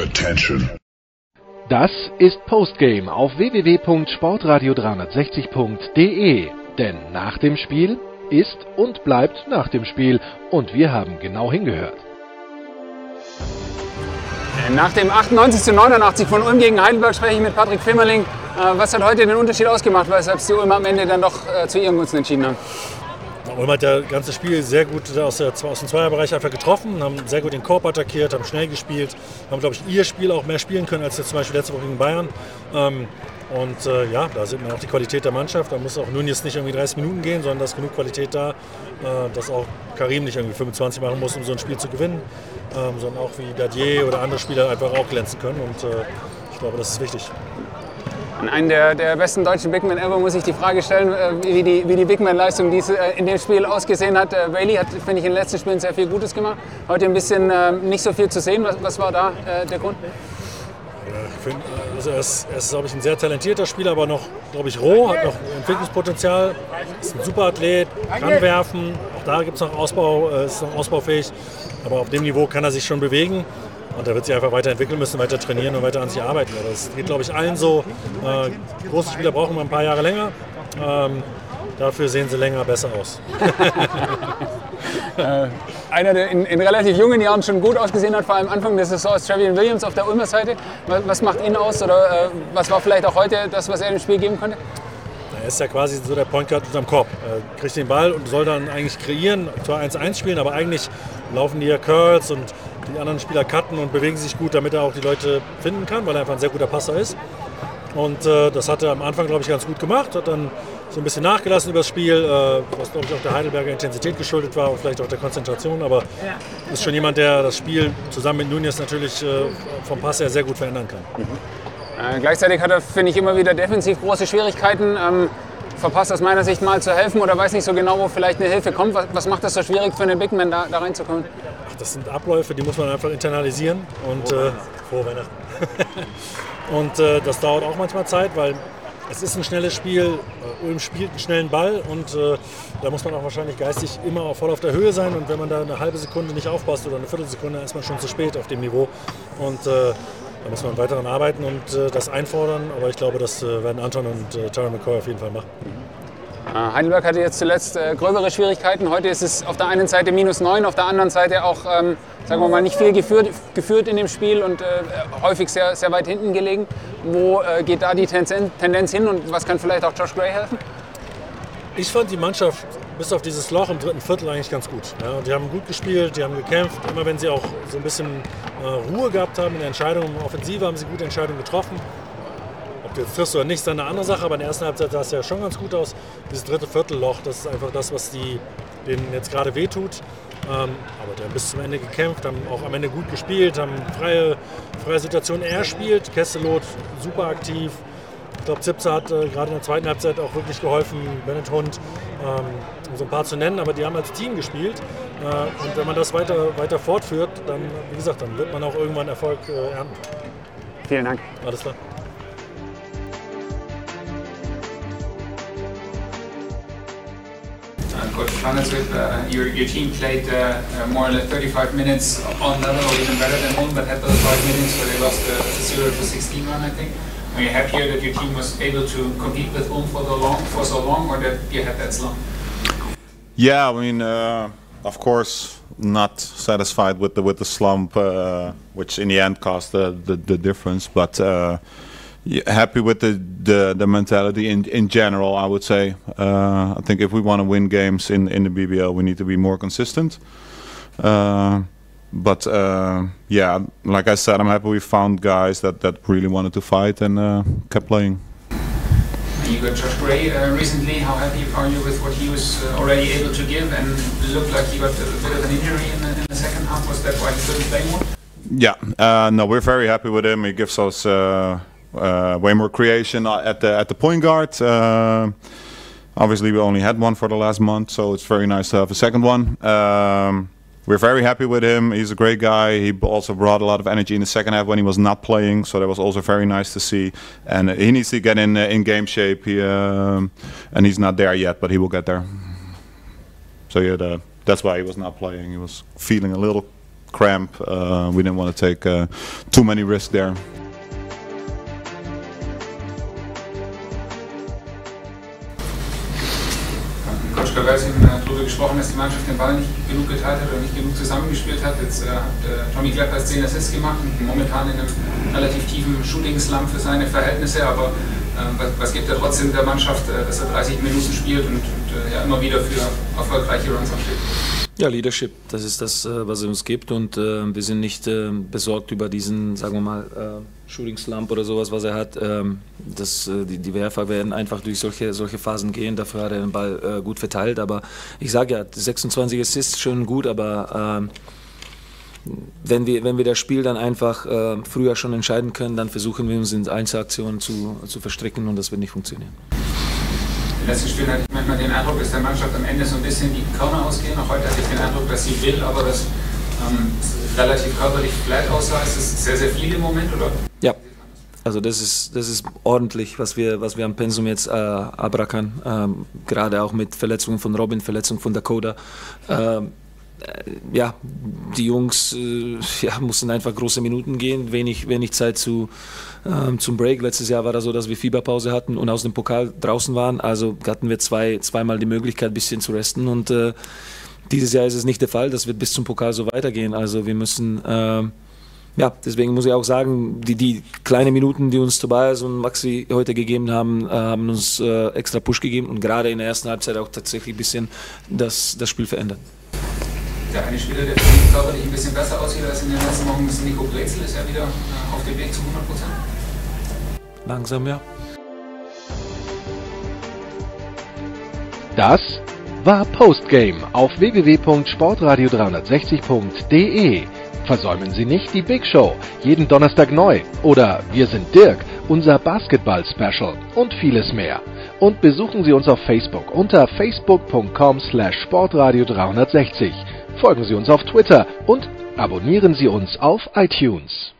Attention. Das ist Postgame auf www.sportradio360.de. Denn nach dem Spiel ist und bleibt nach dem Spiel. Und wir haben genau hingehört. Nach dem 98 zu 89 von Ulm gegen Heidelberg spreche ich mit Patrick Fimmerling. Äh, was hat heute den Unterschied ausgemacht, weshalb die Ulm am Ende dann doch äh, zu ihren Gunsten entschieden haben? Ulm hat das ganze Spiel sehr gut aus, der, aus dem Zweierbereich einfach getroffen, haben sehr gut den Korb attackiert, haben schnell gespielt, haben, glaube ich, ihr Spiel auch mehr spielen können als jetzt zum Beispiel letzte Woche gegen Bayern. Ähm, und äh, ja, da sieht man auch die Qualität der Mannschaft. Da muss auch nun jetzt nicht irgendwie 30 Minuten gehen, sondern da ist genug Qualität da, äh, dass auch Karim nicht irgendwie 25 machen muss, um so ein Spiel zu gewinnen, ähm, sondern auch wie Dadier oder andere Spieler einfach auch glänzen können. Und äh, ich glaube, das ist wichtig. An einen der, der besten deutschen Bigmen ever muss ich die Frage stellen, äh, wie die, wie die Bigman-Leistung in dem Spiel ausgesehen hat. Äh, Bailey hat, finde ich, in den letzten Spielen sehr viel Gutes gemacht. Heute ein bisschen äh, nicht so viel zu sehen. Was, was war da der Grund? Ich finde, also er ist, er ist glaube ich, ein sehr talentierter Spieler, aber noch, glaube ich, roh, hat noch Entwicklungspotenzial, ist ein super Athlet, kann werfen. Auch da gibt es noch Ausbau, ist noch ausbaufähig. Aber auf dem Niveau kann er sich schon bewegen. Und da wird sich einfach weiterentwickeln müssen, weiter trainieren und weiter an sich arbeiten. Das geht, glaube ich, allen so. Äh, große Spieler brauchen mal ein paar Jahre länger. Ähm, dafür sehen sie länger besser aus. äh, einer, der in, in, relativ jungen Jahren schon gut ausgesehen hat, vor allem Anfang der Saison, ist Travian Williams auf der Ulmer Seite. Was, was macht ihn aus oder äh, was war vielleicht auch heute das, was er im Spiel geben konnte? Er ist ja quasi so der Point Guard unterm Korb. Er kriegt den Ball und soll dann eigentlich kreieren, zwar 1-1 spielen, aber eigentlich laufen die ja Curls und die anderen Spieler cutten und bewegen sich gut, damit er auch die Leute finden kann, weil er einfach ein sehr guter Passer ist. Und äh, das hat er am Anfang, glaube ich, ganz gut gemacht, hat dann so ein bisschen nachgelassen über das Spiel, äh, was, glaube ich, auch der Heidelberger Intensität geschuldet war und vielleicht auch der Konzentration. Aber ja. ist schon jemand, der das Spiel zusammen mit Nunez natürlich äh, vom Pass her sehr gut verändern kann. Mhm. Äh, gleichzeitig hat er, finde ich, immer wieder defensiv große Schwierigkeiten. Ähm, verpasst aus meiner Sicht mal zu helfen oder weiß nicht so genau, wo vielleicht eine Hilfe kommt. Was, was macht das so schwierig für einen Bigman, da, da reinzukommen? das sind Abläufe, die muss man einfach internalisieren. Und äh, frohe Weihnachten. und äh, das dauert auch manchmal Zeit, weil es ist ein schnelles Spiel. Äh, Ulm spielt einen schnellen Ball und äh, da muss man auch wahrscheinlich geistig immer voll auf der Höhe sein. Und wenn man da eine halbe Sekunde nicht aufpasst oder eine Viertelsekunde, ist man schon zu spät auf dem Niveau. Und äh, da muss man weiter daran arbeiten und äh, das einfordern. Aber ich glaube, das werden Anton und äh, Tara McCoy auf jeden Fall machen. Äh, Heidelberg hatte jetzt zuletzt äh, gröbere Schwierigkeiten. Heute ist es auf der einen Seite minus 9, auf der anderen Seite auch, ähm, sagen wir mal, nicht viel geführt, geführt in dem Spiel und äh, häufig sehr, sehr weit hinten gelegen. Wo äh, geht da die Tendenz hin und was kann vielleicht auch Josh Gray helfen? Ich fand die Mannschaft bis auf dieses Loch im dritten Viertel eigentlich ganz gut. Ja, die haben gut gespielt, die haben gekämpft. Immer wenn sie auch so ein bisschen äh, Ruhe gehabt haben in der Entscheidung, Offensive haben sie gute Entscheidungen getroffen. Ob du jetzt triffst oder nicht, ist eine andere Sache, aber in der ersten Halbzeit sah es ja schon ganz gut aus. Dieses dritte Viertelloch, das ist einfach das, was die, denen jetzt gerade wehtut. Ähm, aber die haben bis zum Ende gekämpft, haben auch am Ende gut gespielt, haben freie, freie Situationen. Er spielt, Kesselot super aktiv. Ich glaube, Zipse hat äh, gerade in der zweiten Halbzeit auch wirklich geholfen, Bennett Hund, ähm, um so ein paar zu nennen, aber die haben als Team gespielt. Äh, und wenn man das weiter, weiter fortführt, dann, wie gesagt, dann wird man auch irgendwann Erfolg äh, ernten. Vielen Dank. Alles klar. Coach Planiswith, uh, your, your team played uh, uh, more or less 35 minutes on level or even better than home, but had those five minutes where they lost a 0 to 16 run, I think. Are you happier that your team was able to compete with Ulm for, the long, for so long, or that you had that slump? Yeah, I mean, uh, of course, not satisfied with the with the slump, uh, which in the end caused the the, the difference. But uh, happy with the, the, the mentality in in general. I would say. Uh, I think if we want to win games in in the BBL, we need to be more consistent. Uh, but uh, yeah, like I said, I'm happy we found guys that that really wanted to fight and uh, kept playing. You got Josh Gray uh, recently. How happy are you with what he was uh, already able to give? And looked like he got a bit of an injury in the, in the second half. Was that why he couldn't play more? Yeah, no, we're very happy with him. He gives us uh, way more creation at the at the point guard. Uh, obviously, we only had one for the last month, so it's very nice to have a second one. Um, we're very happy with him. He's a great guy. He also brought a lot of energy in the second half when he was not playing, so that was also very nice to see. And he needs to get in uh, in game shape. He, um, and he's not there yet, but he will get there. So yeah, the, that's why he was not playing. He was feeling a little cramp. Uh, we didn't want to take uh, too many risks there. Hat darüber gesprochen, dass die Mannschaft den Ball nicht genug geteilt hat oder nicht genug zusammengespielt hat. Jetzt äh, hat äh, Tommy Klepper 10 Assists gemacht und momentan in einem relativ tiefen Shooting-Slump für seine Verhältnisse, aber äh, was, was, gibt er trotzdem der Mannschaft, äh, dass er 30 Minuten spielt und, und äh, ja, immer wieder für erfolgreiche Runs ansteht? Ja, Leadership, das ist das, äh, was er uns gibt und wir sind nicht besorgt über diesen, sagen wir mal, Shooting Slump oder sowas, was er hat. Ähm, das, die, die Werfer werden einfach durch solche, solche Phasen gehen. Dafür hat er den Ball gut verteilt. Aber ich sage ja, 26 Assists schon gut, aber ähm, wenn wir, wenn wir das Spiel dann einfach äh, früher schon entscheiden können, dann versuchen wir uns in Einzelaktionen zu, zu verstricken und das wird nicht funktionieren. Spielen hatte ich manchmal den Eindruck, dass der Mannschaft am Ende so ein bisschen die Körner ausgehen. Auch heute hatte ich den Eindruck, dass sie will, aber das ähm, relativ körperlich flat aussah. Ist das sehr, sehr viel im Moment, oder? Ja. Also das ist, das ist ordentlich, was wir, was wir am Pensum jetzt äh, abrackern. Ähm, gerade auch mit Verletzungen von Robin, Verletzungen von Dakota. Ähm, äh, ja, die Jungs äh, ja, mussten einfach große Minuten gehen, wenig, wenig Zeit zu, ähm, zum Break. Letztes Jahr war das so, dass wir Fieberpause hatten und aus dem Pokal draußen waren. Also hatten wir zwei, zweimal die Möglichkeit, ein bisschen zu resten. Und äh, dieses Jahr ist es nicht der Fall. Das wird bis zum Pokal so weitergehen. Also wir müssen, äh, ja, deswegen muss ich auch sagen, die, die kleinen Minuten, die uns Tobias und Maxi heute gegeben haben, äh, haben uns äh, extra Push gegeben und gerade in der ersten Halbzeit auch tatsächlich ein bisschen das, das Spiel verändert der eine Spieler, der für mich körperlich ein bisschen besser aussieht als in den letzten Wochen, ist Nico Brezel, ist ja wieder äh, auf dem Weg zu 100 Prozent. Langsam, ja. Das war Postgame auf www.sportradio360.de. Versäumen Sie nicht die Big Show, jeden Donnerstag neu. Oder Wir sind Dirk, unser Basketball-Special und vieles mehr. Und besuchen Sie uns auf Facebook unter facebook.com slash sportradio360 folgen Sie uns auf Twitter und abonnieren Sie uns auf iTunes.